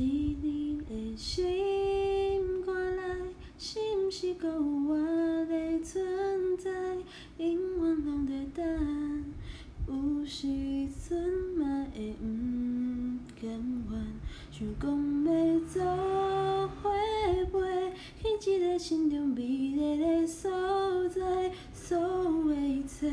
你的心肝内，是毋是还有我的存在？永远拢在等，有时阵嘛会不甘愿，想讲要走花飞，去一个心中美丽的所在，所有一切。